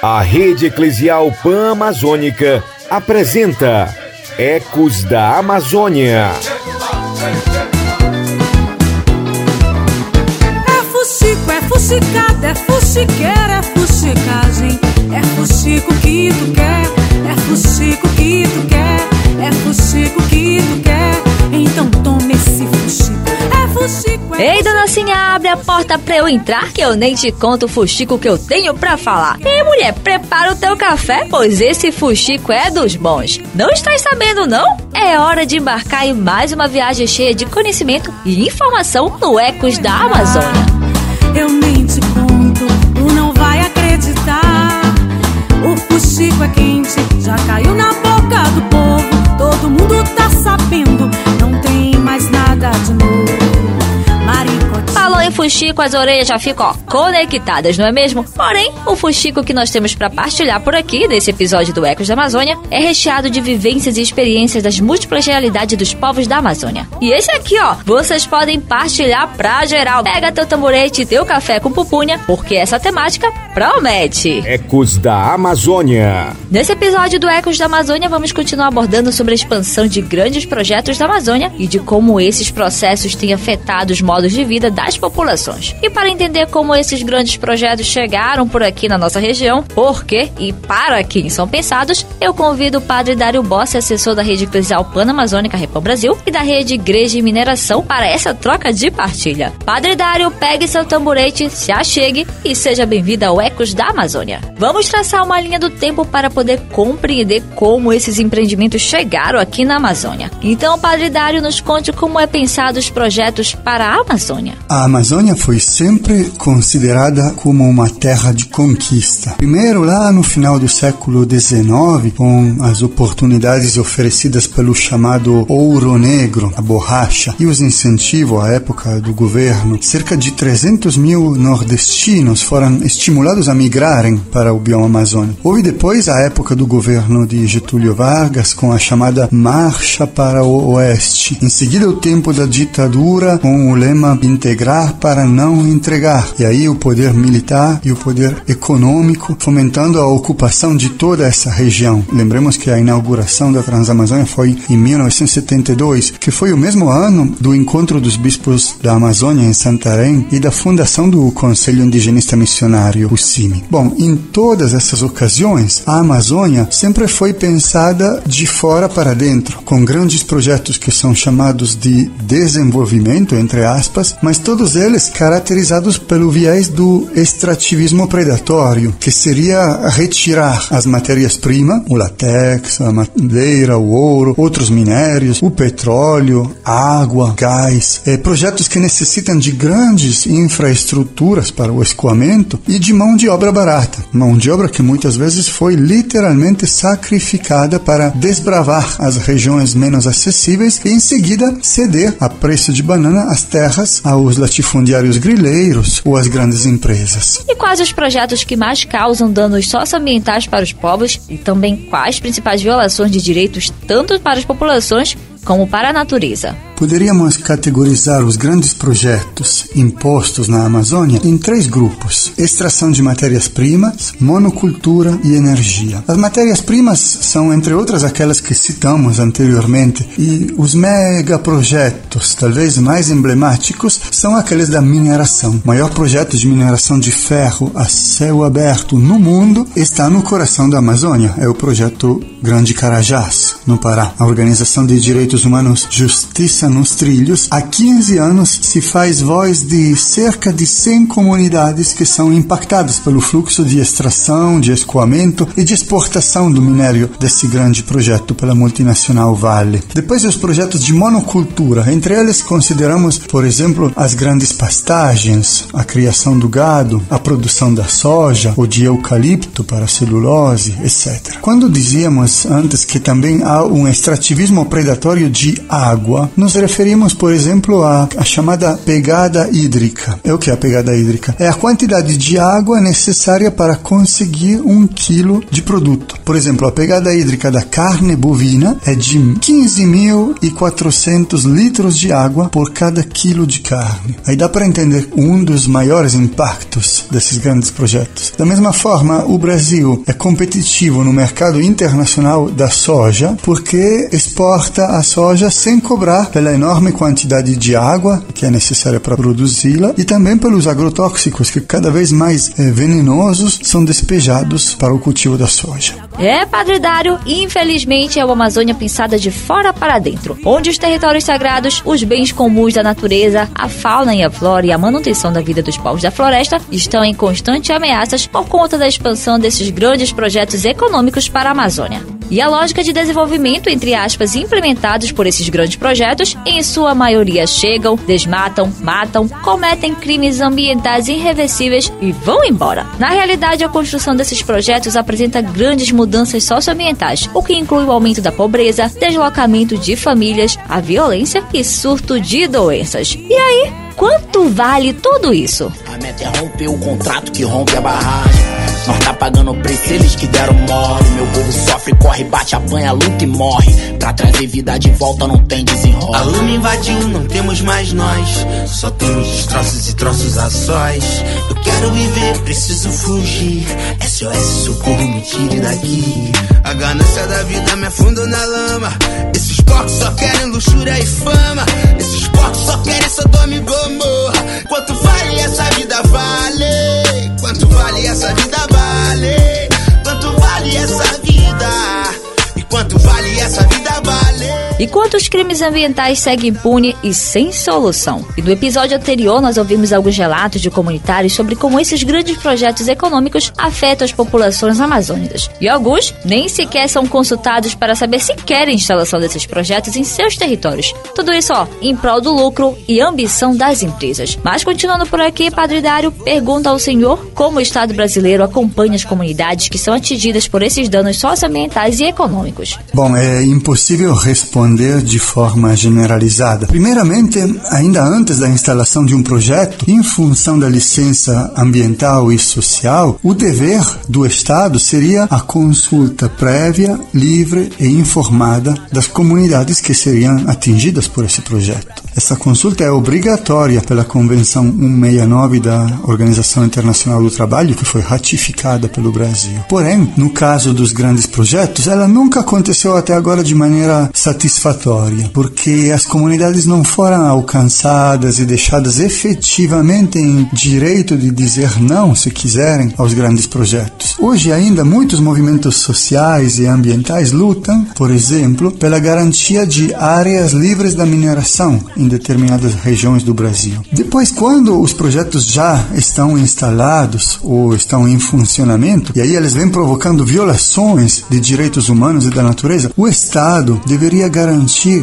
A Rede Eclesial Pan-Amazônica apresenta Ecos da Amazônia. É fuxico, é fuxicada, é fuxiqueira, é fuxicagem. É fuxico que tu quer, é fuxico que tu quer, é fuxico que tu quer. Então tome esse fuxico. É fuxico, é Ei, dona Cinha, abre a porta pra eu entrar que eu nem te conto o fuxico que eu tenho pra falar. Ei, mulher, prepara o teu café, pois esse fuxico é dos bons. Não estás sabendo, não? É hora de embarcar em mais uma viagem cheia de conhecimento e informação no Ecos da Amazônia. Eu nem te conto, tu não vai acreditar. O fuxico é quente, já caiu na boca do povo. Todo mundo tá sabendo, não tem mais nada That's to move. Falou em fuxico, as orelhas já ficam ó, conectadas, não é mesmo? Porém, o fuxico que nós temos pra partilhar por aqui, nesse episódio do Ecos da Amazônia, é recheado de vivências e experiências das múltiplas realidades dos povos da Amazônia. E esse aqui, ó, vocês podem partilhar pra geral. Pega teu tamborete e teu café com pupunha, porque essa temática promete. Ecos da Amazônia. Nesse episódio do Ecos da Amazônia, vamos continuar abordando sobre a expansão de grandes projetos da Amazônia e de como esses processos têm afetado os modos de vida das populações. E para entender como esses grandes projetos chegaram por aqui na nossa região, por quê e para quem são pensados, eu convido o padre Dário Bossi, assessor da Rede Eclesial Pan-Amazônica Repão Brasil e da Rede Igreja e Mineração, para essa troca de partilha. Padre Dário, pegue seu tamborete, se achegue e seja bem-vindo ao Ecos da Amazônia. Vamos traçar uma linha do tempo para poder compreender como esses empreendimentos chegaram aqui na Amazônia. Então, Padre Dário, nos conte como é pensado os projetos para a Amazônia. A Amazônia foi sempre considerada como uma terra de conquista. Primeiro, lá no final do século XIX, com as oportunidades oferecidas pelo chamado ouro negro, a borracha, e os incentivos à época do governo, cerca de 300 mil nordestinos foram estimulados a migrarem para o bioma amazônico. Houve depois a época do governo de Getúlio Vargas, com a chamada Marcha para o Oeste. Em seguida, o tempo da ditadura, com o lema integrar para não entregar. E aí o poder militar e o poder econômico fomentando a ocupação de toda essa região. Lembremos que a inauguração da Transamazônia foi em 1972, que foi o mesmo ano do encontro dos bispos da Amazônia em Santarém e da fundação do Conselho Indigenista Missionário, o CIMI. Bom, em todas essas ocasiões, a Amazônia sempre foi pensada de fora para dentro, com grandes projetos que são chamados de desenvolvimento, entre aspas, mas todos eles caracterizados pelo viés do extrativismo predatório, que seria retirar as matérias-primas, o latex, a madeira, o ouro, outros minérios, o petróleo, água, gás, eh, projetos que necessitam de grandes infraestruturas para o escoamento e de mão de obra barata, mão de obra que muitas vezes foi literalmente sacrificada para desbravar as regiões menos acessíveis e em seguida ceder a preço de banana as terras aos latifundiários grileiros ou às grandes empresas. E quais os projetos que mais causam danos socioambientais para os povos e também quais principais violações de direitos tanto para as populações como para a natureza? Poderíamos categorizar os grandes projetos impostos na Amazônia em três grupos: extração de matérias-primas, monocultura e energia. As matérias-primas são, entre outras, aquelas que citamos anteriormente, e os megaprojetos, talvez mais emblemáticos, são aqueles da mineração. O maior projeto de mineração de ferro a céu aberto no mundo está no coração da Amazônia. É o projeto Grande Carajás, no Pará. A Organização de Direitos Humanos Justiça nos Trilhos, há 15 anos se faz voz de cerca de 100 comunidades que são impactadas pelo fluxo de extração, de escoamento e de exportação do minério desse grande projeto pela multinacional Vale. Depois os projetos de monocultura, entre eles consideramos, por exemplo, as grandes pastagens, a criação do gado, a produção da soja ou de eucalipto para celulose, etc. Quando dizíamos antes que também há um extrativismo predatório de água, nos referimos, por exemplo, à, à chamada pegada hídrica. É o que é a pegada hídrica? É a quantidade de água necessária para conseguir um quilo de produto. Por exemplo, a pegada hídrica da carne bovina é de 15.400 litros de água por cada quilo de carne. Aí dá para entender um dos maiores impactos desses grandes projetos. Da mesma forma, o Brasil é competitivo no mercado internacional da soja porque exporta a soja sem cobrar pela enorme quantidade de água que é necessária para produzi-la e também pelos agrotóxicos que cada vez mais eh, venenosos são despejados para o cultivo da soja. É, Padre Dário, infelizmente é uma Amazônia pensada de fora para dentro, onde os territórios sagrados, os bens comuns da natureza, a fauna e a flora e a manutenção da vida dos povos da floresta estão em constantes ameaças por conta da expansão desses grandes projetos econômicos para a Amazônia. E a lógica de desenvolvimento, entre aspas, implementados por esses grandes projetos, em sua maioria chegam, desmatam, matam, cometem crimes ambientais irreversíveis e vão embora. Na realidade, a construção desses projetos apresenta grandes mudanças socioambientais, o que inclui o aumento da pobreza, deslocamento de famílias, a violência e surto de doenças. E aí, quanto vale tudo isso? A meta é romper o contrato que rompe a barragem. Nós tá pagando o preço, eles que deram mole. Meu povo sofre, corre, bate, apanha, luta e morre. Pra trazer vida de volta não tem desenrola. A lama invadiu, não temos mais nós. Só temos destroços e troços a sós. Eu quero viver, preciso fugir. SOS, socorro, me tire daqui. A ganância da vida me afundou na lama. Esses porcos só querem luxúria e fama. Esses porcos só querem Sodoma e Gomorra. Quanto vale essa vida? Vale. Quanto E quantos crimes ambientais seguem impune e sem solução? E no episódio anterior nós ouvimos alguns relatos de comunitários sobre como esses grandes projetos econômicos afetam as populações amazônicas. E alguns nem sequer são consultados para saber se querem a instalação desses projetos em seus territórios. Tudo isso, ó, em prol do lucro e ambição das empresas. Mas continuando por aqui, Padre Dário pergunta ao senhor como o Estado brasileiro acompanha as comunidades que são atingidas por esses danos socioambientais e econômicos. Bom, é impossível responder de forma generalizada. Primeiramente, ainda antes da instalação de um projeto, em função da licença ambiental e social, o dever do Estado seria a consulta prévia, livre e informada das comunidades que seriam atingidas por esse projeto. Essa consulta é obrigatória pela Convenção 169 da Organização Internacional do Trabalho, que foi ratificada pelo Brasil. Porém, no caso dos grandes projetos, ela nunca aconteceu até agora de maneira satisfatória, porque as comunidades não foram alcançadas e deixadas efetivamente em direito de dizer não, se quiserem, aos grandes projetos. Hoje ainda muitos movimentos sociais e ambientais lutam, por exemplo, pela garantia de áreas livres da mineração em determinadas regiões do Brasil. Depois, quando os projetos já estão instalados ou estão em funcionamento, e aí eles vêm provocando violações de direitos humanos e da natureza, o Estado deveria garantir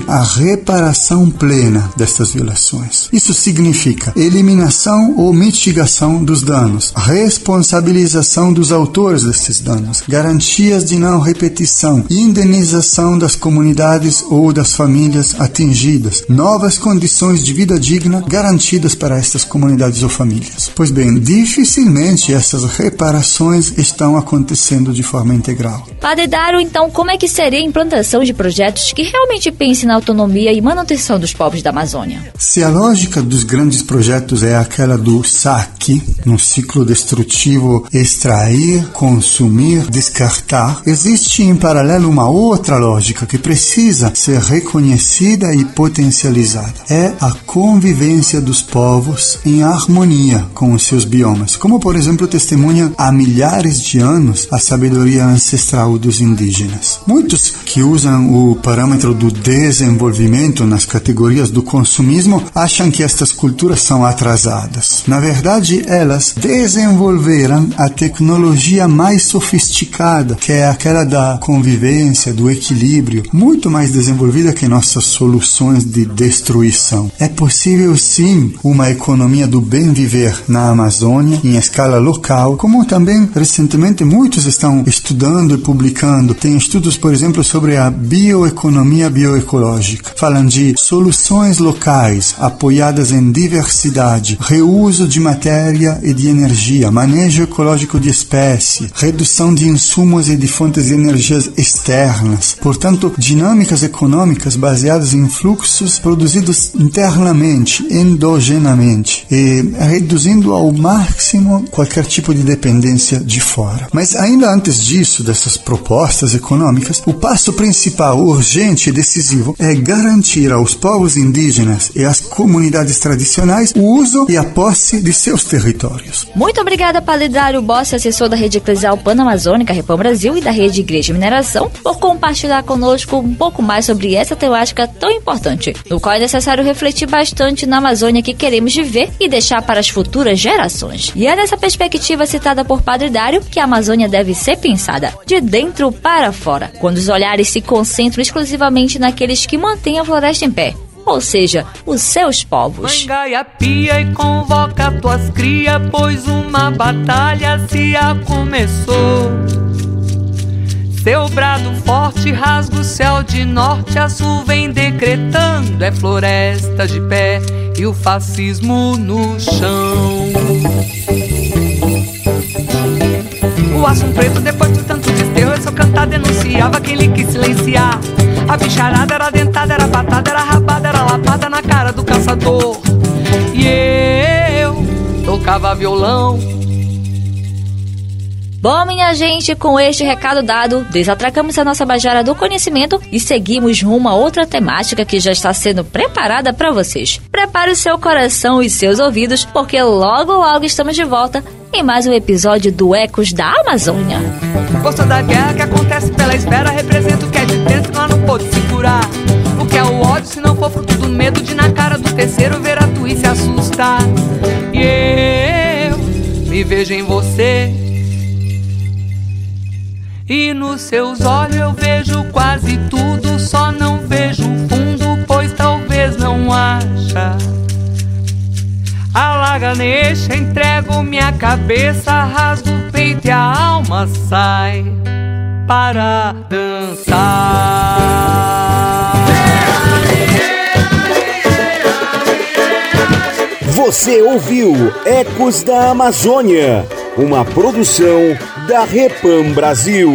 a reparação plena destas violações. Isso significa eliminação ou mitigação dos danos, responsabilização dos autores desses danos, garantias de não repetição, indenização das comunidades ou das famílias atingidas, novas condições de vida digna garantidas para estas comunidades ou famílias. Pois bem, dificilmente essas reparações estão acontecendo de forma integral. Padre Dário, então, como é que seria a implantação de projetos que realmente pensem na autonomia e manutenção dos povos da Amazônia? Se a lógica dos grandes projetos é aquela do saque, no ciclo destrutivo extrair, consumir, descartar, existe em paralelo uma outra lógica que precisa ser reconhecida e potencializada. É a convivência dos povos em harmonia com os seus biomas, como por exemplo testemunha há milhares de anos a sabedoria ancestral dos indígenas. Muitos que usam o parâmetro do do desenvolvimento nas categorias do consumismo acham que estas culturas são atrasadas. Na verdade, elas desenvolveram a tecnologia mais sofisticada, que é aquela da convivência, do equilíbrio, muito mais desenvolvida que nossas soluções de destruição. É possível sim uma economia do bem viver na Amazônia em escala local, como também recentemente muitos estão estudando e publicando. Tem estudos, por exemplo, sobre a bioeconomia bioecológica. Falam de soluções locais apoiadas em diversidade, reuso de matéria e de energia, manejo ecológico de espécie, redução de insumos e de fontes de energias externas. Portanto, dinâmicas econômicas baseadas em fluxos produzidos internamente, endogenamente, e reduzindo ao máximo qualquer tipo de dependência de fora. Mas ainda antes disso, dessas propostas econômicas, o passo principal, urgente decisivo é garantir aos povos indígenas e às comunidades tradicionais o uso e a posse de seus territórios. Muito obrigada, Palidário Bossi, assessor da Rede Eclesial Pan-Amazônica, Repam Brasil e da Rede Igreja Mineração, por compartilhar conosco um pouco mais sobre essa temática tão importante, no qual é necessário refletir bastante na Amazônia que queremos viver e deixar para as futuras gerações. E é nessa perspectiva citada por Padre Dário que a Amazônia deve ser pensada de dentro para fora, quando os olhares se concentram exclusivamente naqueles que mantêm a floresta em pé, ou seja, os seus povos. Mangaia pia e convoca tuas cria, pois uma batalha se a começou. Seu brado forte rasga o céu de norte a sul, vem decretando: é floresta de pé e o fascismo no chão. O assunto preto, depois de tanto desterro, eu só cantar denunciava quem lhe quis silenciar. A bicharada era dentada, era patada, era rabada, era lapada na cara do caçador. E eu tocava violão Bom, minha gente, com este recado dado, desatracamos a nossa bajara do conhecimento e seguimos rumo a outra temática que já está sendo preparada para vocês. Prepare o seu coração e seus ouvidos, porque logo logo estamos de volta em mais um episódio do Ecos da Amazônia. Gosto da guerra que acontece pela espera, representa o que é de dentro, nós não pode se curar. O que é o ódio se não for fruto do medo de na cara do terceiro ver a tua e se assustar. E eu me vejo em você. E nos seus olhos eu vejo quase tudo, só não vejo o fundo, Neste, entrego minha cabeça, rasgo o peito e a alma sai para dançar. Você ouviu Ecos da Amazônia, uma produção da Repam Brasil.